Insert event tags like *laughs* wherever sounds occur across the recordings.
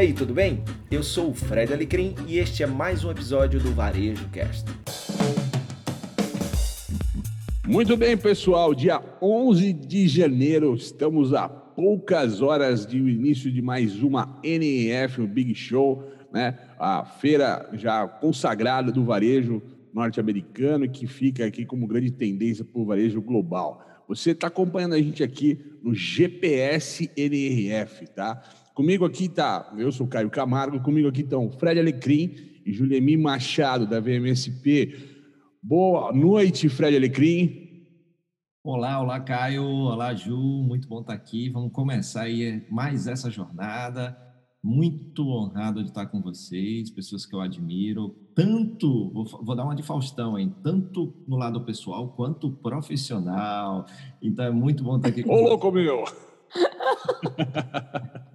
aí, tudo bem? Eu sou o Fred Alecrim e este é mais um episódio do Varejo Cast. Muito bem, pessoal. Dia 11 de janeiro, estamos a poucas horas do início de mais uma NEF, o Big Show, né? A feira já consagrada do varejo norte-americano que fica aqui como grande tendência para o varejo global. Você está acompanhando a gente aqui no GPS NRF, tá? Comigo aqui tá, eu sou o Caio Camargo, comigo aqui estão Fred Alecrim e Juliemi Machado, da VMSP. Boa noite, Fred Alecrim. Olá, olá, Caio. Olá, Ju. Muito bom estar aqui. Vamos começar aí mais essa jornada. Muito honrado de estar com vocês, pessoas que eu admiro, tanto, vou, vou dar uma de Faustão, hein? Tanto no lado pessoal quanto profissional. Então é muito bom estar aqui com Ô, louco meu! *laughs*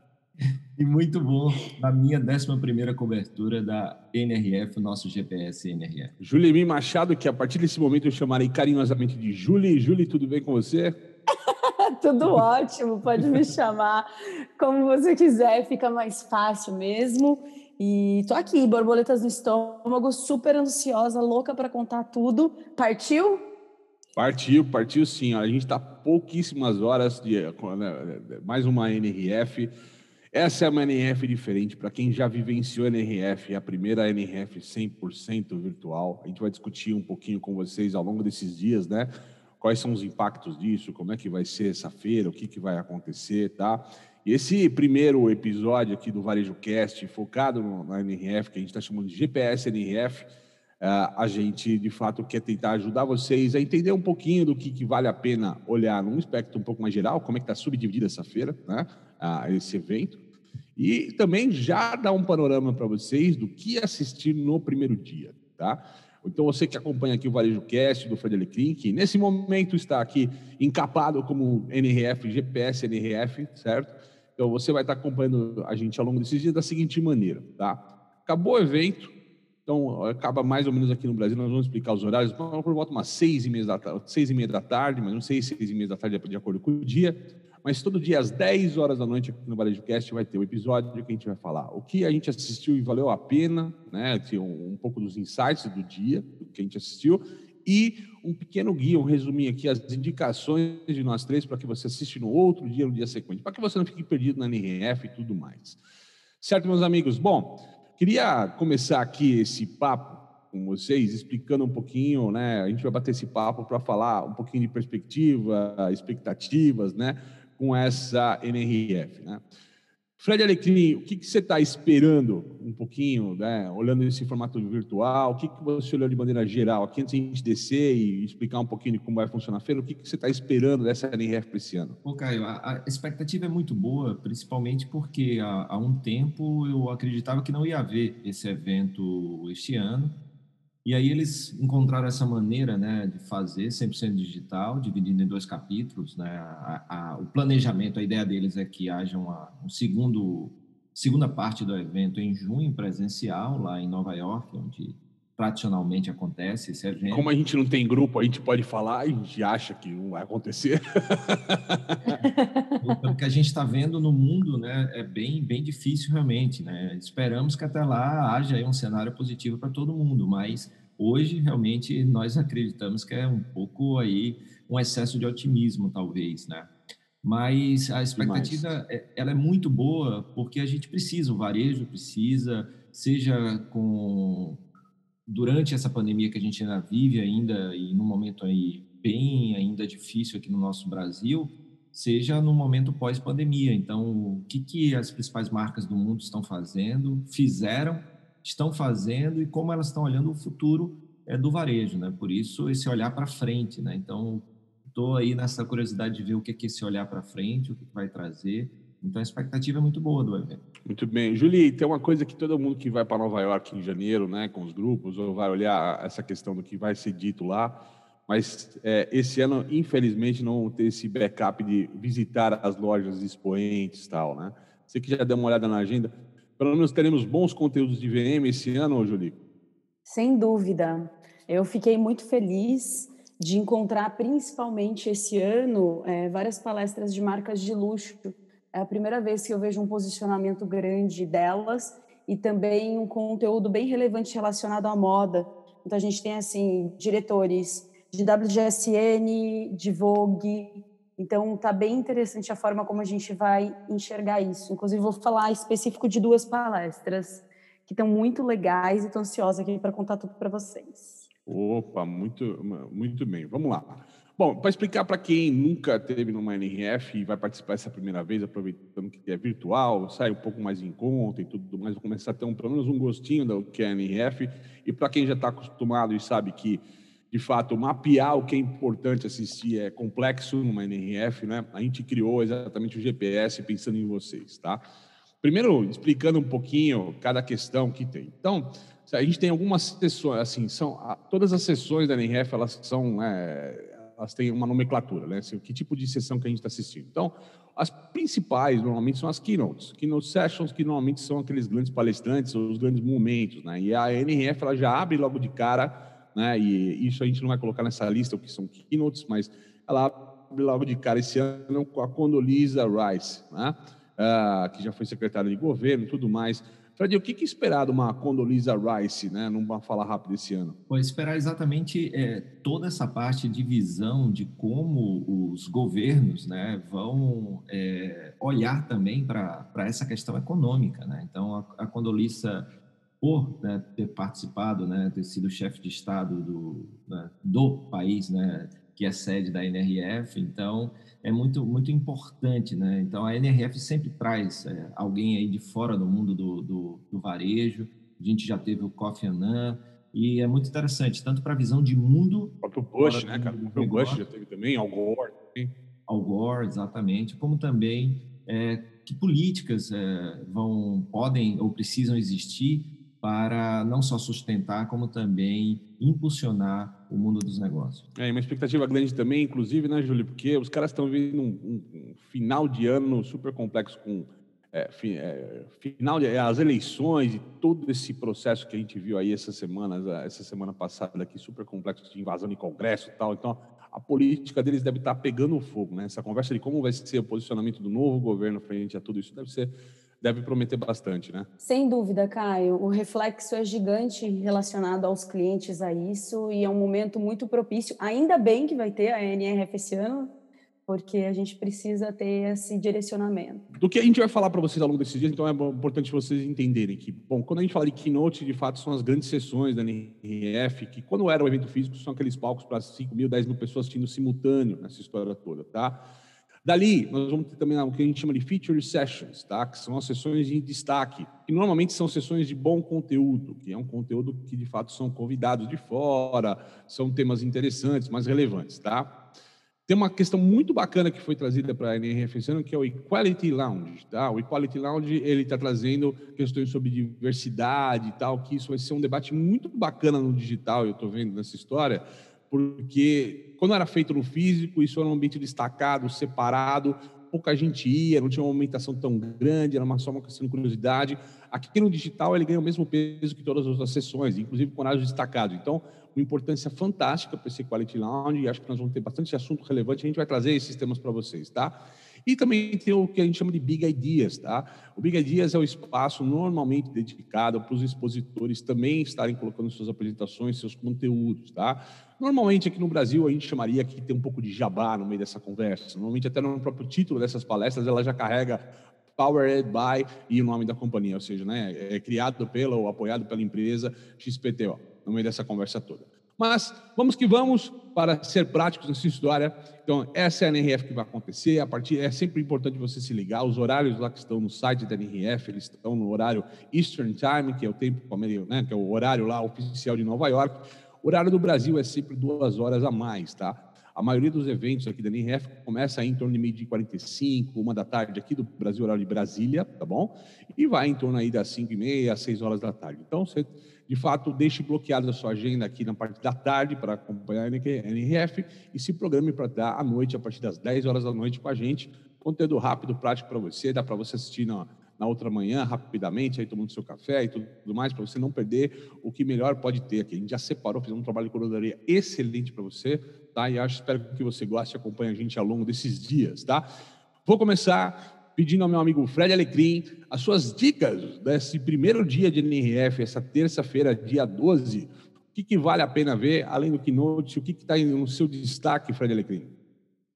E muito bom na minha 11 cobertura da NRF, o nosso GPS NRF. Julimim Machado, que a partir desse momento eu chamarei carinhosamente de Julie. Julie, tudo bem com você? *laughs* tudo ótimo, pode me chamar como você quiser, fica mais fácil mesmo. E tô aqui, borboletas no estômago, super ansiosa, louca para contar tudo. Partiu? Partiu, partiu sim. A gente está pouquíssimas horas de né, mais uma NRF. Essa é uma NRF diferente para quem já vivenciou a NRF, é a primeira NRF 100% virtual. A gente vai discutir um pouquinho com vocês ao longo desses dias, né? Quais são os impactos disso, como é que vai ser essa feira, o que, que vai acontecer, tá? E esse primeiro episódio aqui do Varejo Cast, focado na NRF, que a gente está chamando de GPS NRF, eh, a gente de fato quer tentar ajudar vocês a entender um pouquinho do que, que vale a pena olhar num aspecto um pouco mais geral, como é que está subdividida essa feira, né? esse evento e também já dar um panorama para vocês do que assistir no primeiro dia, tá? Então, você que acompanha aqui o Varejo Cast do Fred Alecrim, que nesse momento está aqui encapado como NRF, GPS NRF, certo? Então, você vai estar acompanhando a gente ao longo desses dias da seguinte maneira, tá? Acabou o evento, então acaba mais ou menos aqui no Brasil, nós vamos explicar os horários, por volta umas seis e meia da tarde, seis e meia da tarde, mas não sei, seis e meia da tarde de acordo com o dia. Mas todo dia às 10 horas da noite aqui no Varejo Cast vai ter um episódio que a gente vai falar o que a gente assistiu e valeu a pena, né? Um, um pouco dos insights do dia, do que a gente assistiu, e um pequeno guia, um resuminho aqui, as indicações de nós três para que você assista no outro dia, no dia seguinte, para que você não fique perdido na NRF e tudo mais. Certo, meus amigos? Bom, queria começar aqui esse papo com vocês, explicando um pouquinho, né? A gente vai bater esse papo para falar um pouquinho de perspectiva, expectativas, né? Com essa NRF. Né? Fred Alecrim, o que, que você está esperando um pouquinho, né? olhando esse formato virtual? O que, que você olhou de maneira geral? Aqui antes de a gente descer e explicar um pouquinho de como vai funcionar a feira, o que, que você está esperando dessa NRF para esse ano? Pô, Caio, a, a, expectativa é muito boa, principalmente porque há, há um tempo eu acreditava que não ia haver esse evento este ano. E aí eles encontraram essa maneira né, de fazer 100% digital, dividindo em dois capítulos. Né? A, a, o planejamento, a ideia deles é que haja uma um segundo, segunda parte do evento em junho, presencial, lá em Nova York, onde tradicionalmente acontece esse evento. Como a gente não tem grupo, a gente pode falar e a gente acha que não vai acontecer. *laughs* Então, o que a gente está vendo no mundo né, é bem, bem difícil realmente. Né? Esperamos que até lá haja um cenário positivo para todo mundo, mas hoje realmente nós acreditamos que é um pouco aí um excesso de otimismo, talvez, né? Mas a expectativa é, ela é muito boa porque a gente precisa, o varejo precisa, seja com durante essa pandemia que a gente ainda vive ainda e num momento aí bem ainda difícil aqui no nosso Brasil, seja no momento pós-pandemia. Então, o que, que as principais marcas do mundo estão fazendo, fizeram, estão fazendo e como elas estão olhando o futuro é, do varejo, né? Por isso, esse olhar para frente, né? Então, estou aí nessa curiosidade de ver o que, que esse olhar para frente, o que, que vai trazer então a expectativa é muito boa do evento. Muito bem. Julie, tem uma coisa que todo mundo que vai para Nova York em janeiro, né, com os grupos, ou vai olhar essa questão do que vai ser dito lá, mas é, esse ano, infelizmente, não ter esse backup de visitar as lojas expoentes e tal, né? Você que já deu uma olhada na agenda, pelo menos teremos bons conteúdos de VM esse ano, Julie? Sem dúvida. Eu fiquei muito feliz de encontrar, principalmente esse ano, é, várias palestras de marcas de luxo É a primeira vez que eu vejo um posicionamento grande delas e também um conteúdo bem relevante relacionado à moda. Então a gente tem assim diretores de WGSN, de Vogue. Então tá bem interessante a forma como a gente vai enxergar isso. Inclusive vou falar específico de duas palestras que estão muito legais e estou ansiosa aqui para contar tudo para vocês. Opa, muito, muito bem. Vamos lá. Bom, para explicar para quem nunca teve numa NRF e vai participar essa primeira vez, aproveitando que é virtual, sai um pouco mais em conta e tudo mais, vou começar a ter um, pelo menos um gostinho do que é NRF. E para quem já está acostumado e sabe que, de fato, mapear o que é importante assistir é complexo numa NRF, né? A gente criou exatamente o GPS pensando em vocês, tá? Primeiro, explicando um pouquinho cada questão que tem. Então, a gente tem algumas sessões, assim, são todas as sessões da NRF, elas são, é, elas têm uma nomenclatura, né? Assim, que tipo de sessão que a gente está assistindo. Então, as principais normalmente são as keynotes, keynote sessions que normalmente são aqueles grandes palestrantes os grandes momentos, né? E a NRF ela já abre logo de cara, né? E isso a gente não vai colocar nessa lista o que são keynotes, mas ela abre logo de cara esse ano com a Condoleezza Rice, né? uh, que já foi secretário de governo tudo mais. Fred, o que, que esperar de uma Condoleezza Rice, né, numa fala rápida esse ano? Pode esperar exatamente é, toda essa parte de visão de como os governos né, vão é, olhar também para essa questão econômica. Né? Então, a, a Condoleezza, por né, ter participado, né, ter sido chefe de Estado do, né, do país, né, que é sede da NRF, então é muito, muito importante, né? Então, a NRF sempre traz é, alguém aí de fora do mundo do, do, do, varejo. A gente já teve o Kofi Annan, e é muito interessante, tanto para a visão de mundo... O próprio Bush, né, cara? O próprio Bush já teve também, Al Gore. Al Gore, exatamente. Como também é, que políticas é, vão, podem ou precisam existir para não só sustentar, como também impulsionar o mundo dos negócios. É, uma expectativa grande também, inclusive, né, Júlio? Porque os caras estão vivendo um, um, final de ano super complexo com é, fi, é, final de, as eleições e todo esse processo que a gente viu aí essas semanas, essa semana passada aqui, super complexo de invasão de congresso e tal. Então, a política deles deve estar pegando fogo, né? Essa conversa de como vai ser o posicionamento do novo governo frente a tudo isso deve ser deve prometer bastante, né? Sem dúvida, Caio. O reflexo é gigante relacionado aos clientes a isso e é um momento muito propício. Ainda bem que vai ter a NRF esse ano, porque a gente precisa ter esse direcionamento. Do que a gente vai falar para vocês ao longo desses dias, então é importante vocês entenderem que, bom, quando a gente fala de keynote, de fato são as grandes sessões da NRF, que quando era o evento físico, são aqueles palcos para 5 mil, 10 mil pessoas assistindo simultâneo nessa história toda, tá? Dali, nós vamos ter também o que a gente chama de feature sessions, tá? que são as sessões de destaque, que normalmente são sessões de bom conteúdo, que é um conteúdo que de fato são convidados de fora, são temas interessantes, mais relevantes. Tá? Tem uma questão muito bacana que foi trazida para a NRF esse ano, que é o Equality Lounge. Tá? O Equality Lounge ele está trazendo questões sobre diversidade e tal, que isso vai ser um debate muito bacana no digital, eu estou vendo nessa história, porque quando era feito no físico, isso era um ambiente destacado, separado, pouca gente ia, não tinha uma movimentação tão grande, era só uma questão de curiosidade. Aqui no digital ele ganha o mesmo peso que todas as outras sessões, inclusive com horários destacados. Então, uma importância fantástica para esse Quality Lounge, e acho que nós vamos ter bastante assunto relevante, a gente vai trazer esses temas para vocês, tá? E também tem o que a gente chama de Big Ideas, tá? O Big Ideas é o espaço normalmente dedicado para os expositores também estarem colocando suas apresentações, seus conteúdos, tá? Normalmente aqui no Brasil a gente chamaria que tem um pouco de jabá no meio dessa conversa. Normalmente até no próprio título dessas palestras ela já carrega Powered by e o nome da companhia, ou seja, né, é criado pela ou apoiado pela empresa XPTO, no meio dessa conversa toda. Mas vamos que vamos para ser práticos nessa história. Então, essa é a NRF que vai acontecer. A partir é sempre importante você se ligar. Os horários lá que estão no site da NRF, eles estão no horário Eastern Time, que é o tempo, né, que é o horário lá oficial de Nova York. O horário do Brasil é sempre duas horas a mais, tá? A maioria dos eventos aqui da NRF começa em torno de meio de 45, uma da tarde aqui do Brasil, horário de Brasília, tá bom? E vai em torno aí das 5 e meia, 6 horas da tarde. Então, você de fato, deixe bloqueada a sua agenda aqui na parte da tarde para acompanhar a NRF e se programe para dar à noite, a partir das 10 horas da noite com a gente. Conteúdo rápido, prático para você, dá para você assistir na, na outra manhã, rapidamente, aí tomando seu café e tudo mais, para você não perder o que melhor pode ter aqui. A gente já separou, fizemos um trabalho de curadoria excelente para você, tá? E acho, espero que você goste e acompanhe a gente ao longo desses dias, tá? Vou começar pedindo ao meu amigo Fred Alecrim as suas dicas desse primeiro dia de NRF, essa terça-feira, dia 12. O que, que, vale a pena ver, além do Keynote? O que está no seu destaque, Fred Alecrim?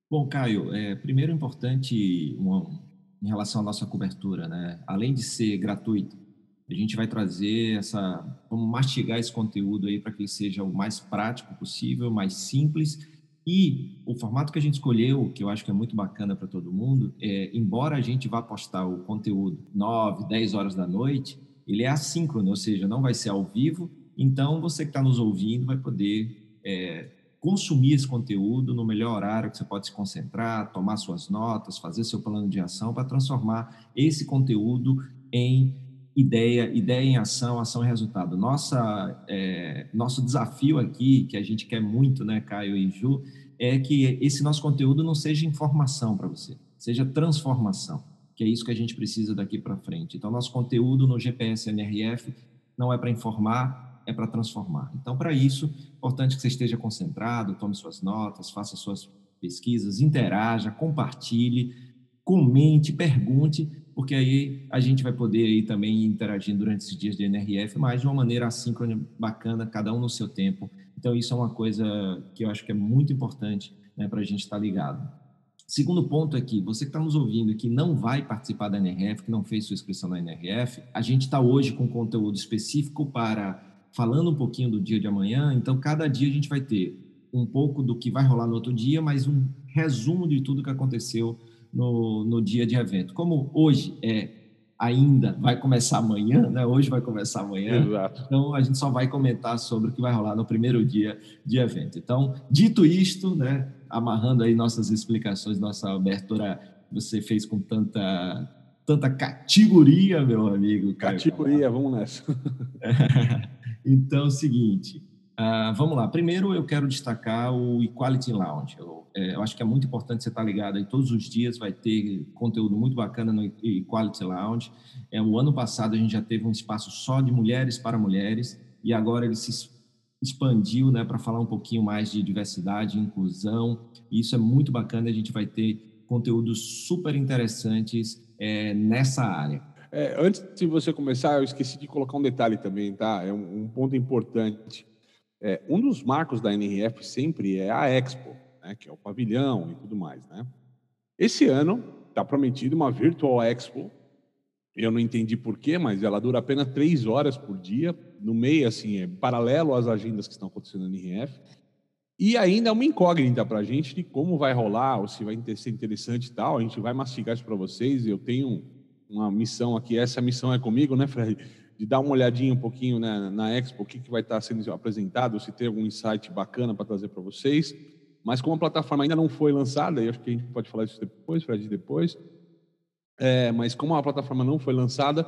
Bom, Caio, é, primeiro importante uma, em relação à nossa cobertura, né? Além de ser gratuito, a gente vai trazer essa, vamos mastigar esse conteúdo aí para que ele seja o mais prático possível, mais simples. E o formato que a gente escolheu, que eu acho que é muito bacana para todo mundo, é, embora a gente vá postar o conteúdo 9, 10 horas da noite, ele é assíncrono, ou seja, não vai ser ao vivo. Então, você que está nos ouvindo vai poder é, consumir esse conteúdo no melhor horário que você pode se concentrar, tomar suas notas, fazer seu plano de ação para transformar esse conteúdo em ideia, ideia em ação, ação em resultado. Nossa, é, nosso desafio aqui, que a gente quer muito, né, Caio e Ju, é que esse nosso conteúdo não seja informação para você, seja transformação, que é isso que a gente precisa daqui para frente. Então, nosso conteúdo no GPS NRF não é para informar, é para transformar. Então, para isso, é importante que você esteja concentrado, tome suas notas, faça suas pesquisas, interaja, compartilhe, comente, pergunte, porque aí a gente vai poder aí também interagir durante esses dias de NRF, mas de uma maneira assíncrona, bacana, cada um no seu tempo. Então, isso é uma coisa que eu acho que é muito importante né, para a gente estar tá ligado. Segundo ponto que você que está nos ouvindo que não vai participar da NRF, que não fez sua inscrição na NRF, a gente está hoje com conteúdo específico para falando um pouquinho do dia de amanhã. Então, cada dia a gente vai ter um pouco do que vai rolar no outro dia, mas um resumo de tudo que aconteceu no, no dia de evento. Como hoje é ainda vai começar amanhã, né? Hoje vai começar amanhã. Exato. Então a gente só vai comentar sobre o que vai rolar no primeiro dia de evento. Então, dito isto, né? Amarrando aí nossas explicações, nossa abertura, você fez com tanta tanta categoria, meu amigo. Categoria, vamos nessa. *laughs* Então, é o seguinte, uh, vamos lá. Primeiro, eu quero destacar o Equality Lounge. Eu, é, eu acho que é muito importante você estar ligado aí todos os dias, vai ter conteúdo muito bacana no Equality Lounge. É, o ano passado a gente já teve um espaço só de mulheres para mulheres e agora ele se expandiu né, para falar um pouquinho mais de diversidade inclusão. E isso é muito bacana, a gente vai ter conteúdos super interessantes é, nessa área. É, antes de você começar, eu esqueci de colocar um detalhe também, tá? É um, um ponto importante. É, um dos marcos da NRF sempre é a Expo, né? que é o pavilhão e tudo mais, né? Esse ano está prometido uma Virtual Expo. Eu não entendi porquê, mas ela dura apenas três horas por dia. No meio, assim, é paralelo às agendas que estão acontecendo na NRF. E ainda é uma incógnita para a gente de como vai rolar, ou se vai ser interessante e tal. A gente vai mastigar isso para vocês. Eu tenho uma missão aqui, essa missão é comigo, né, Fred? De dar uma olhadinha um pouquinho né, na Expo, o que, que vai estar sendo apresentado, se tem algum insight bacana para trazer para vocês. Mas como a plataforma ainda não foi lançada, e acho que a gente pode falar isso depois, Fred, depois. É, mas como a plataforma não foi lançada,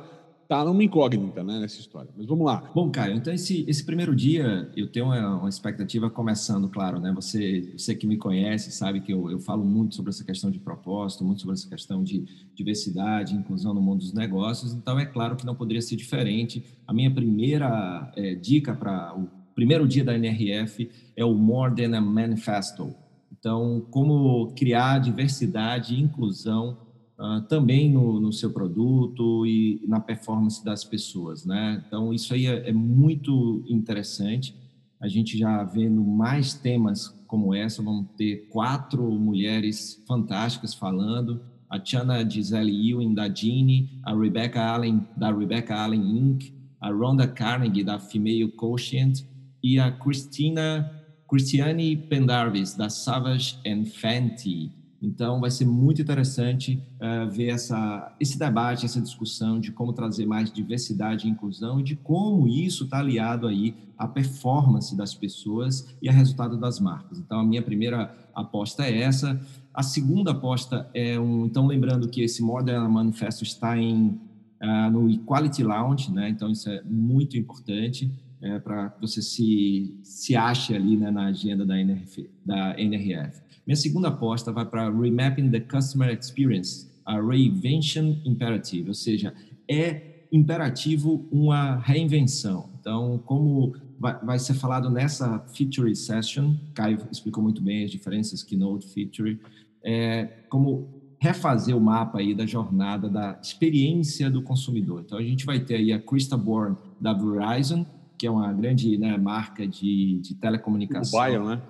está numa incógnita né, nessa história. Mas vamos lá. Bom, Caio, então esse, esse primeiro dia eu tenho uma, uma, expectativa começando, claro, né? Você, você que me conhece sabe que eu, eu falo muito sobre essa questão de propósito, muito sobre essa questão de diversidade, inclusão no mundo dos negócios, então é claro que não poderia ser diferente. A minha primeira é, dica para o primeiro dia da NRF é o More Than a Manifesto. Então, como criar diversidade e inclusão uh, também no, no, seu produto e na performance das pessoas, né? Então, isso aí é, é muito interessante. A gente já vendo mais temas como essa, vamos ter quatro mulheres fantásticas falando, a Tiana Gisele Ewing da Gini, a Rebecca Allen da Rebecca Allen Inc., a Rhonda Carnegie da Female Quotient e a Christina Christiane Pendarvis da Savage and Fenty. Então, vai ser muito interessante uh, ver essa, esse debate, essa discussão de como trazer mais diversidade e inclusão e de como isso está aliado aí à performance das pessoas e ao resultado das marcas. Então, a minha primeira aposta é essa. A segunda aposta é um. Então, lembrando que esse Modern Manifesto está em, uh, no Equality Lounge, né? Então, isso é muito importante. É, para que você se, se ache ali né, na agenda da, NRF, da NRF. Minha segunda aposta vai para Remapping the Customer Experience, a Reinvention Imperative, ou seja, é imperativo uma reinvenção. Então, como vai, ser falado nessa Feature Session, Caio explicou muito bem as diferenças Keynote, Feature, é, como refazer o mapa aí da jornada da experiência do consumidor. Então a gente vai ter aí a Krista Bourne da Verizon, que é uma grande né, marca de, de telecomunicação. Mobile, né?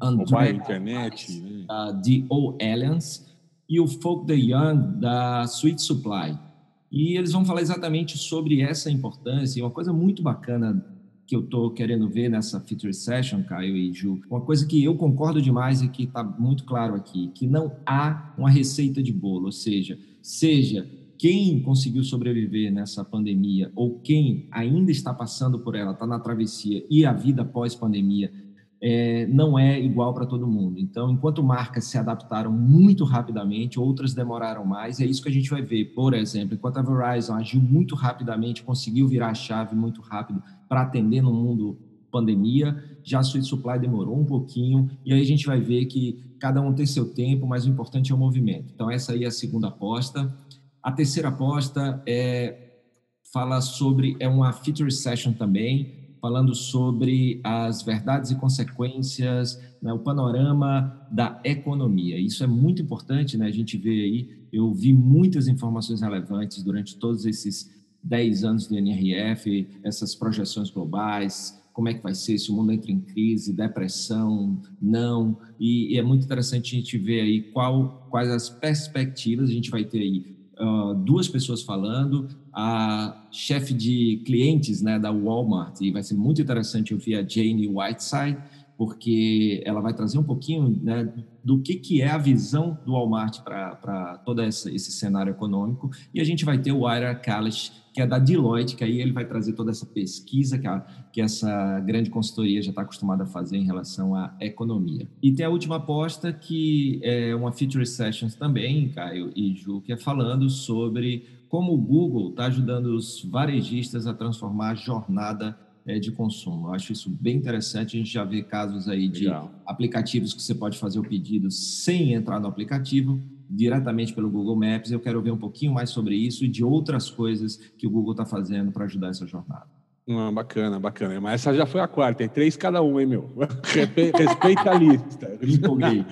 André, Mobile, internet. Né? Da D.O. Alliance e o Folk de Young da Sweet Supply. E eles vão falar exatamente sobre essa importância e uma coisa muito bacana que eu estou querendo ver nessa Feature Session, Caio e Ju, uma coisa que eu concordo demais e que está muito claro aqui, que não há uma receita de bolo, ou seja, seja quem conseguiu sobreviver nessa pandemia ou quem ainda está passando por ela, está na travessia e a vida pós-pandemia é, não é igual para todo mundo. Então, enquanto marcas se adaptaram muito rapidamente, outras demoraram mais, e é isso que a gente vai ver. Por exemplo, enquanto a Verizon agiu muito rapidamente, conseguiu virar a chave muito rápido para atender no mundo pandemia, já a Sweet Supply demorou um pouquinho, e aí a gente vai ver que cada um tem seu tempo, mas o importante é o movimento. Então, essa aí é a segunda aposta. A terceira aposta é, fala sobre, é uma feature session também, falando sobre as verdades e consequências, né, o panorama da economia. Isso é muito importante, né? A gente vê aí, eu vi muitas informações relevantes durante todos esses 10 anos do NRF, essas projeções globais, como é que vai ser se o mundo entra em crise, depressão, não, e, e é muito interessante a gente ver aí qual, quais as perspectivas, a gente vai ter aí uh, duas pessoas falando, a chefe de clientes né, da Walmart, e vai ser muito interessante ouvir a Jane Whiteside, porque ela vai trazer um pouquinho né, do que, que é a visão do Walmart para todo esse, esse, cenário econômico. E a gente vai ter o Ira Kalish, que é da Deloitte, que aí ele vai trazer toda essa pesquisa que, a, que essa grande consultoria já está acostumada a fazer em relação à economia. E tem a última aposta, que é uma Feature Sessions também, Caio e Ju, que é falando sobre como o Google está ajudando os varejistas a transformar a jornada é, de consumo. Eu acho isso bem interessante. A gente já vê casos aí de Legal. aplicativos que você pode fazer o pedido sem entrar no aplicativo, diretamente pelo Google Maps. Eu quero ver um pouquinho mais sobre isso e de outras coisas que o Google está fazendo para ajudar essa jornada. Ah, bacana, bacana. Mas essa já foi a quarta, tem três cada um, hein, meu? *laughs* Respeita a lista. Empolguei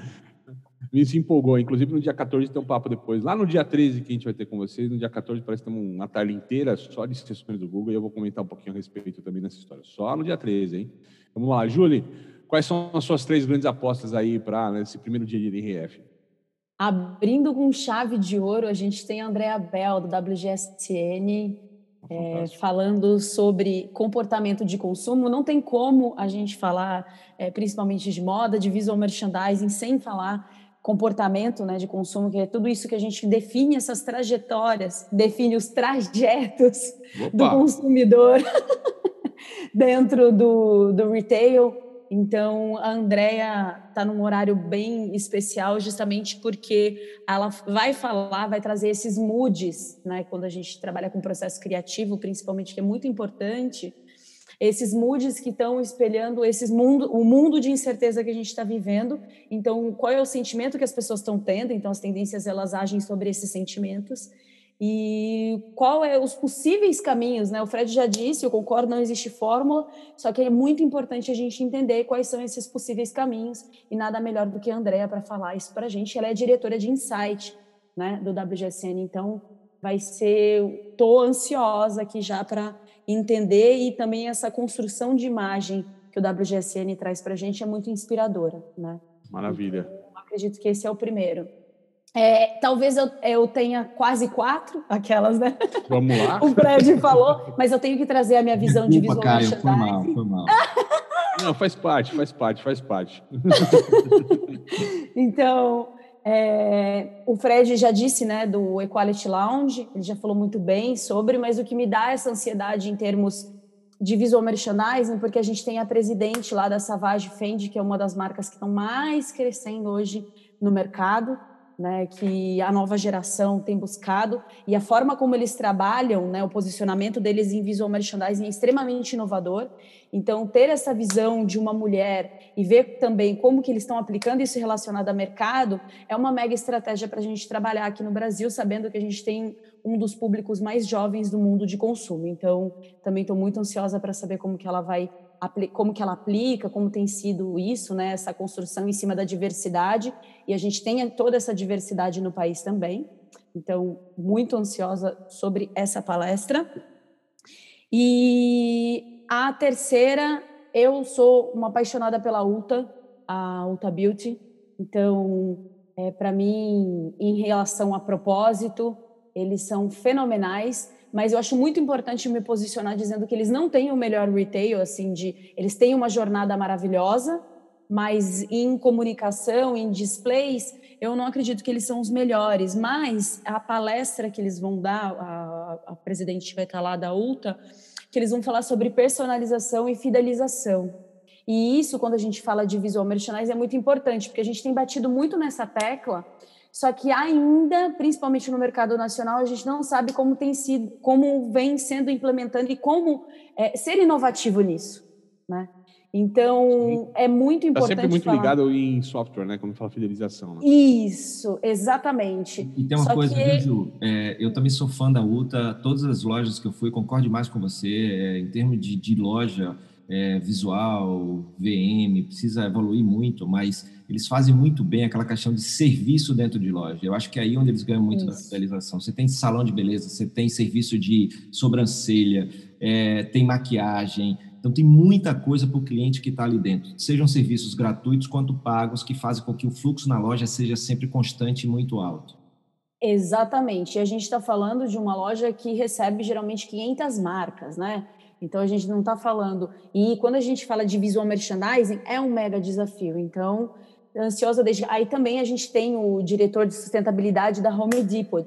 me se empolgou. Inclusive, no dia 14 tem um papo depois. Lá no dia 13 que a gente vai ter com vocês, no dia 14 parece que temos uma tarde inteira só de sessões do Google e eu vou comentar um pouquinho a respeito também nessa história. Só no dia 13, hein? Vamos lá, Julie, quais são as suas três grandes apostas aí para nesse primeiro dia de NRF? Abrindo com chave de ouro, a gente tem a Andrea Bell, do WGSTN, é, falando sobre comportamento de consumo. Não tem como a gente falar, é, principalmente de moda, de visual merchandising, sem falar comportamento né, de consumo, que é tudo isso que a gente define essas trajetórias, define os trajetos Opa. do consumidor *laughs* dentro do, do retail. Então, a Andrea está num horário bem especial, justamente porque ela vai falar, vai trazer esses moods, né? Quando a gente trabalha com processo criativo, principalmente, que é muito importante, esses moods que estão espelhando esses mundo, o mundo de incerteza que a gente está vivendo. Então, qual é o sentimento que as pessoas estão tendo? Então, as tendências elas agem sobre esses sentimentos e qual é os possíveis caminhos, né? O Fred já disse, eu concordo, não existe fórmula, só que é muito importante a gente entender quais são esses possíveis caminhos e nada melhor do que a Andrea para falar isso para a gente. Ela é diretora de Insight, né, do WGSN, então vai ser, tô ansiosa aqui já para entender e também essa construção de imagem que o WGSN traz para a gente é muito inspiradora, né? Maravilha. Então, acredito que esse é o primeiro. É, talvez eu, eu tenha quase quatro, aquelas, né? Vamos lá. *laughs* o Fred falou, mas eu tenho que trazer a minha visão Desculpa, de visual Caio, foi mal, foi mal. Não, faz parte, faz parte, faz parte. *laughs* então, é, o Fred já disse, né, do Equality Lounge, ele já falou muito bem sobre, mas o que me dá essa ansiedade em termos de visual merchandising, porque a gente tem a presidente lá da Savage Fendi, que é uma das marcas que estão mais crescendo hoje no mercado, né, que a nova geração tem buscado e a forma como eles trabalham, né, o posicionamento deles em visual merchandising é extremamente inovador. Então, ter essa visão de uma mulher e ver também como que eles estão aplicando isso relacionado a mercado é uma mega estratégia para a gente trabalhar aqui no Brasil, sabendo que a gente tem um dos públicos mais jovens do mundo de consumo. Então, também estou muito ansiosa para saber como que ela vai como que ela aplica, como tem sido isso, né, essa construção em cima da diversidade, e a gente tem toda essa diversidade no país também. Então, muito ansiosa sobre essa palestra. E a terceira, eu sou uma apaixonada pela Ulta, a Ulta Beauty. Então, é, para mim, em relação a propósito, eles são fenomenais mas eu acho muito importante me posicionar dizendo que eles não têm o melhor retail, assim, de eles têm uma jornada maravilhosa, mas em comunicação, em displays, eu não acredito que eles são os melhores. Mas a palestra que eles vão dar, a, a presidente vai estar lá da UTA, que eles vão falar sobre personalização e fidelização. E isso, quando a gente fala de visual merchandising, é muito importante, porque a gente tem batido muito nessa tecla só que ainda, principalmente no mercado nacional, a gente não sabe como tem sido, como vem sendo implementando e como é, ser inovativo nisso, né? Então, Sim. é muito importante. Está sempre muito falar... ligado em software, né? Quando fala fidelização. Né? Isso, exatamente. E tem uma Só coisa, que... Ju? É, eu também sou fã da UTA. Todas as lojas que eu fui, concordo mais com você. É, em termos de, de loja, é, visual, VM, precisa evoluir muito, mas eles fazem muito bem aquela questão de serviço dentro de loja. Eu acho que é aí onde eles ganham muito Isso. da fidelização. Você tem salão de beleza, você tem serviço de sobrancelha, é, tem maquiagem. Então, tem muita coisa para o cliente que está ali dentro. Sejam serviços gratuitos quanto pagos, que fazem com que o fluxo na loja seja sempre constante e muito alto. Exatamente. E a gente está falando de uma loja que recebe geralmente 500 marcas, né? Então a gente não está falando. E quando a gente fala de visual merchandising, é um mega desafio. Então, ansiosa desde. Aí também a gente tem o diretor de sustentabilidade da Home Depot,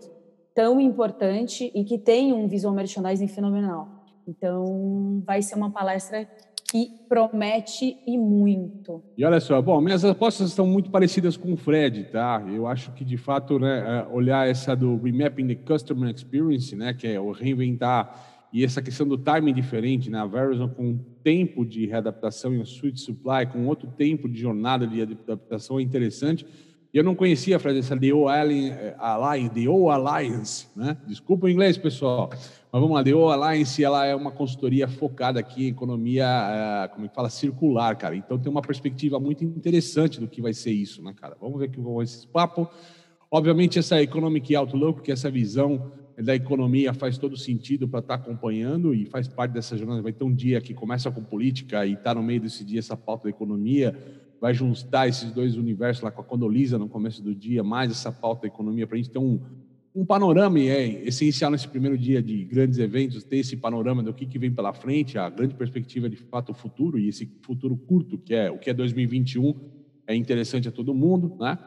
tão importante e que tem um visual merchandising fenomenal. Então, vai ser uma palestra que promete e muito. E olha só, bom, minhas apostas estão muito parecidas com o Fred, tá? Eu acho que de fato, né, é, olhar essa do remapping the customer experience, né, que é o reinventar e essa questão do timing diferente, né? A Verizon com um tempo de readaptação e um switch supply com outro tempo de jornada de adaptação é interessante. E eu não conhecia, Fred, essa The O Alliance, The O Alliance, né? Desculpa o inglês, pessoal. Mas vamos lá, The O Alliance, ela é uma consultoria focada aqui em economia, eh, como é que fala, circular, cara. Então tem uma perspectiva muito interessante do que vai ser isso, né, cara? Vamos ver que vão esse papo. Obviamente, essa Economic Outlook, que é essa visão da economia faz todo sentido para estar tá acompanhando e faz parte dessa jornada. Vai ter um dia que começa com política e está no meio desse dia essa pauta da economia, vai juntar esses dois universos lá com a Condolisa no começo do dia, mais essa pauta da economia, para a gente ter um, um panorama, e é essencial nesse primeiro dia de grandes eventos, ter esse panorama do que, que vem pela frente, a grande perspectiva de fato o futuro, e esse futuro curto, que é o que é 2021, é interessante a todo mundo, né?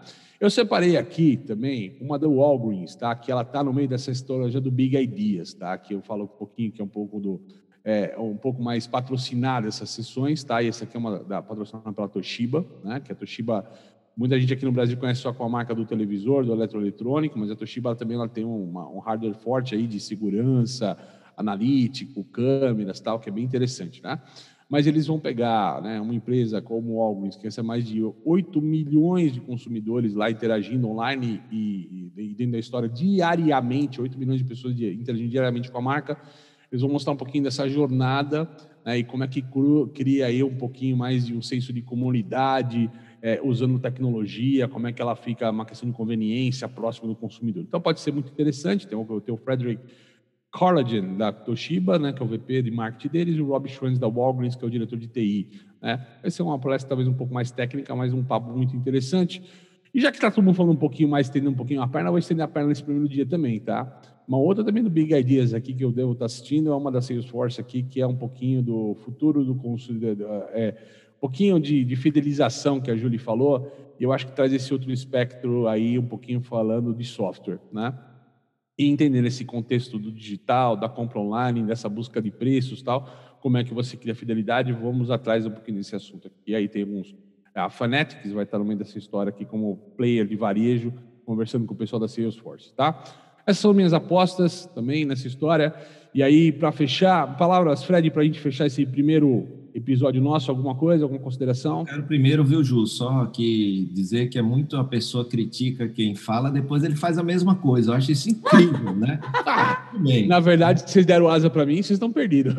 Eu separei aqui também uma da Walgreens, tá? Que ela está no meio dessa história do Big Ideas, tá? Que eu falo um pouquinho que é um pouco do é, um pouco mais patrocinada essas sessões, tá? E essa aqui é uma da patrocinada pela Toshiba, né? Que a Toshiba muita gente aqui no Brasil conhece só com a marca do televisor, do eletroeletrônico, mas a Toshiba também ela tem uma, um hardware forte aí de segurança, analítico, câmeras, tal, que é bem interessante, né? Mas eles vão pegar né, uma empresa como Walgreens, que recebe mais de 8 milhões de consumidores lá interagindo online e, e, dentro da história diariamente, 8 milhões de pessoas interagindo diariamente com a marca. Eles vão mostrar um pouquinho dessa jornada né, e como é que cria aí um pouquinho mais de um senso de comunidade, é, usando tecnologia, como é que ela fica uma questão de conveniência próximo do consumidor. Então pode ser muito interessante. Tem o, tem o Frederick Collagen, da Toshiba, né, que é o VP de marketing deles, e o Rob Schwanz, da Walgreens, que é o diretor de TI. Né? Vai ser uma palestra talvez um pouco mais técnica, mas um papo muito interessante. E já que está todo mundo falando um pouquinho mais, estendendo um pouquinho a perna, eu vou estender a perna nesse primeiro dia também, tá? Uma outra também do Big Ideas aqui que eu devo estar tá assistindo é uma da Salesforce aqui, que é um pouquinho do futuro do consumidor, é, um pouquinho de, de fidelização que a Julie falou, e eu acho que traz esse outro espectro aí, um pouquinho falando de software, né? E entender esse contexto do digital, da compra online, dessa busca de preços tal, como é que você cria fidelidade, vamos atrás um pouquinho desse assunto aqui. E aí tem alguns, a Fanatics vai estar no meio dessa história aqui como player de varejo, conversando com o pessoal da Salesforce, tá? Essas são minhas apostas também nessa história. E aí, para fechar, palavras, Fred, para a gente fechar esse primeiro episódio nosso, alguma coisa, alguma consideração? Quero primeiro, viu, Ju, só que dizer que é muito a pessoa critica quem fala, depois ele faz a mesma coisa. Eu acho isso incrível, né? *laughs* Ah, Na verdade, vocês deram asa para mim, vocês estão perdidos.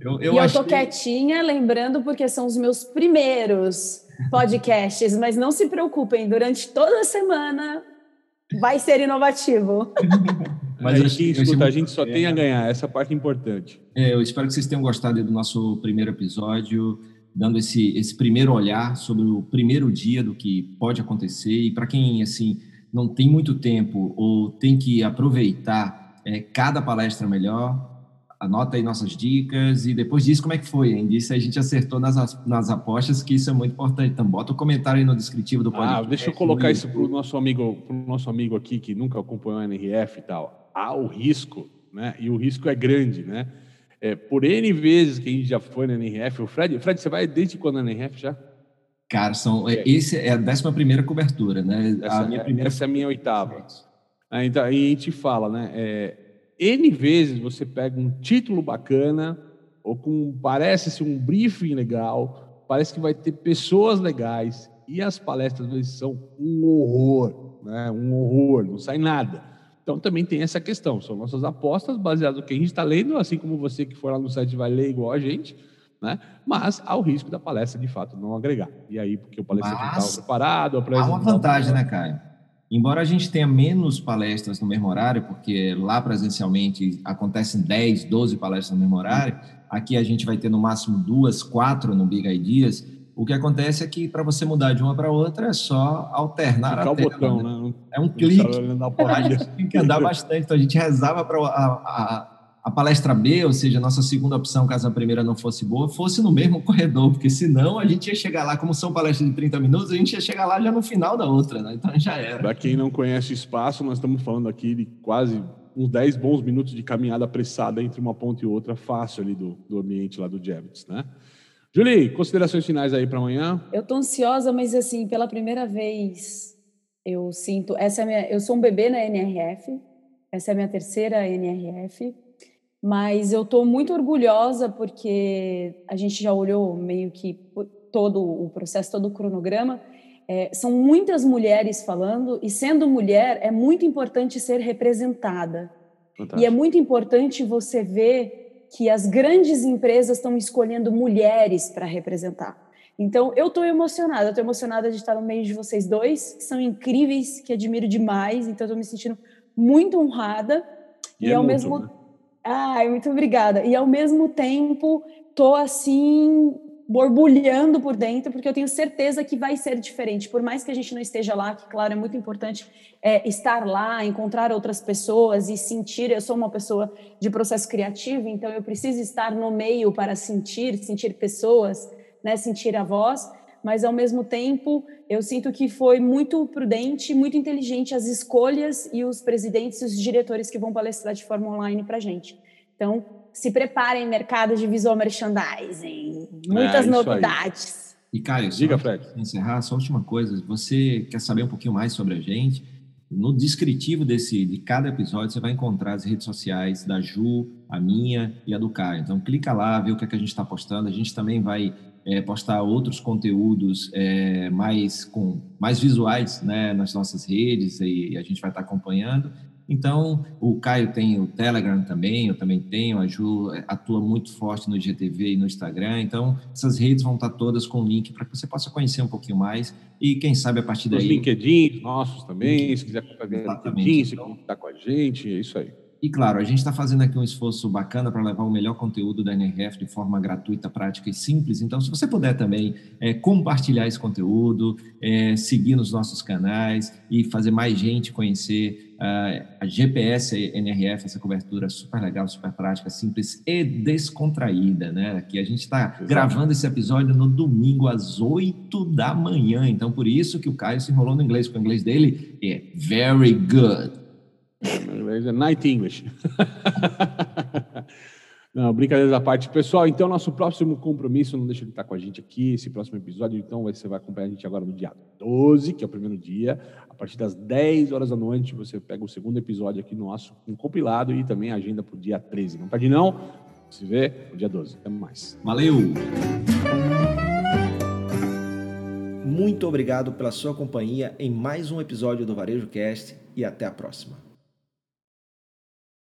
Eu, eu, e eu tô quietinha, lembrando, porque são os meus primeiros podcasts, mas não se preocupem, durante toda a semana vai ser inovativo. *laughs* Mas é, escuta, a gente só tem a ganhar, essa parte é importante. É, eu espero que vocês tenham gostado do nosso primeiro episódio, dando esse, esse primeiro olhar sobre o primeiro dia do que pode acontecer. E para quem assim não tem muito tempo ou tem que aproveitar é, cada palestra melhor, anota aí nossas dicas e depois diz como é que foi, hein? Disse a gente acertou nas, nas apostas, que isso é muito importante. Então, bota o um comentário aí no descritivo do podcast. Ah, deixa eu colocar isso para o nosso amigo, pro nosso amigo aqui que nunca acompanhou a NRF e tal. Há o risco, né? E o risco é grande, né? É, por N vezes que a gente já foi na NRF, o Fred, Fred, você vai desde quando na NRF já? Cara, são, é, esse é a 11 primeira cobertura, né? Essa, a minha é, primeira... essa é a minha oitava. Ah, então, aí a gente fala, né? É, N vezes você pega um título bacana, ou com parece-se um briefing legal, parece que vai ter pessoas legais, e as palestras às vezes são um horror, né? um horror, não sai nada. Então também tem essa questão, são nossas apostas baseadas no que a gente está lendo, assim como você que for lá no site vai ler igual a gente, né? mas há o risco da palestra de fato não agregar. E aí, porque o palestrante estava preparado, a Há uma vantagem, né, Caio? Embora a gente tenha menos palestras no mesmo horário, porque lá presencialmente acontecem 10, 12 palestras no mesmo horário, aqui a gente vai ter no máximo duas, quatro no Big Ideas. O que acontece é que para você mudar de uma para outra é só alternar Ficar a tela, botão, né? né? É um clique. A gente *laughs* tem que andar bastante. Então a gente rezava para a, a a palestra B, ou seja, a nossa segunda opção, caso a primeira não fosse boa, fosse no mesmo corredor, porque senão a gente ia chegar lá, como são palestras de 30 minutos, a gente ia chegar lá já no final da outra, né? Então já era. Para quem não conhece o espaço, nós estamos falando aqui de quase uns 10 bons minutos de caminhada apressada entre uma ponta e outra, fácil ali do, do ambiente lá do Javits, né? Julie, considerações finais aí para amanhã? Eu tô ansiosa, mas assim, pela primeira vez eu sinto, essa é minha, eu sou um bebê na NRF, essa é a minha terceira NRF, mas eu estou muito orgulhosa porque a gente já olhou meio que todo o processo, todo o cronograma. É, são muitas mulheres falando, e sendo mulher, é muito importante ser representada. Fantástico. E é muito importante você ver que as grandes empresas estão escolhendo mulheres para representar. Então, eu estou emocionada, estou emocionada de estar no meio de vocês dois, que são incríveis, que admiro demais, então estou me sentindo muito honrada. E, e é ao mesmo né? Ai, muito obrigada. E ao mesmo tempo, tô assim borbulhando por dentro, porque eu tenho certeza que vai ser diferente. Por mais que a gente não esteja lá, que claro, é muito importante é, estar lá, encontrar outras pessoas e sentir. Eu sou uma pessoa de processo criativo, então eu preciso estar no meio para sentir, sentir pessoas, né, sentir a voz mas ao mesmo tempo eu sinto que foi muito prudente, muito inteligente as escolhas e os presidentes e os diretores que vão palestrar de forma online para a gente. Então, se preparem, mercado de visual merchandising, muitas é, novidades. Aí. E Caio, diga, Fred. Encerrar, só última coisa. Você quer saber um pouquinho mais sobre a gente? No descritivo desse, de cada episódio, você vai encontrar as redes sociais da Ju, a minha e a do Caio. Então, clica lá, vê o que, é que a gente está postando. A gente também vai é, postar outros conteúdos é, mais com mais visuais né, nas nossas redes e, e a gente vai estar acompanhando. Então, o Caio tem o Telegram também, eu também tenho, a Ju é, atua muito forte no GTV e no Instagram. Então, essas redes vão estar todas com link para que você possa conhecer um pouquinho mais e, quem sabe, a partir daí. Os LinkedIn nossos também, se quiser fazer LinkedIn, se contar com a gente, é isso aí. E claro, a gente está fazendo aqui um esforço bacana para levar o melhor conteúdo da NRF de forma gratuita, prática e simples. Então, se você puder também é, compartilhar esse conteúdo, é, seguir nos nossos canais e fazer mais gente conhecer a GPS NRF, essa cobertura super legal, super prática, simples e descontraída, né? Aqui a gente está gravando esse episódio no domingo às 8 da manhã. Então, por isso que o Caio se enrolou no inglês, porque o inglês dele é very good. É night English. *laughs* Não, brincadeiras à parte. Pessoal, então nosso próximo compromisso, não deixa de estar com a gente aqui, esse próximo episódio, então você vai acompanhar a gente agora no dia 12, que é o primeiro dia, a partir das 10 horas da noite, você pega o segundo episódio aqui nosso, um compilado e também a agenda para o dia 13. Não perde não, Se vê no dia 12. Até mais. Valeu! Muito obrigado pela sua companhia em mais um episódio do Varejo Cast e até a próxima.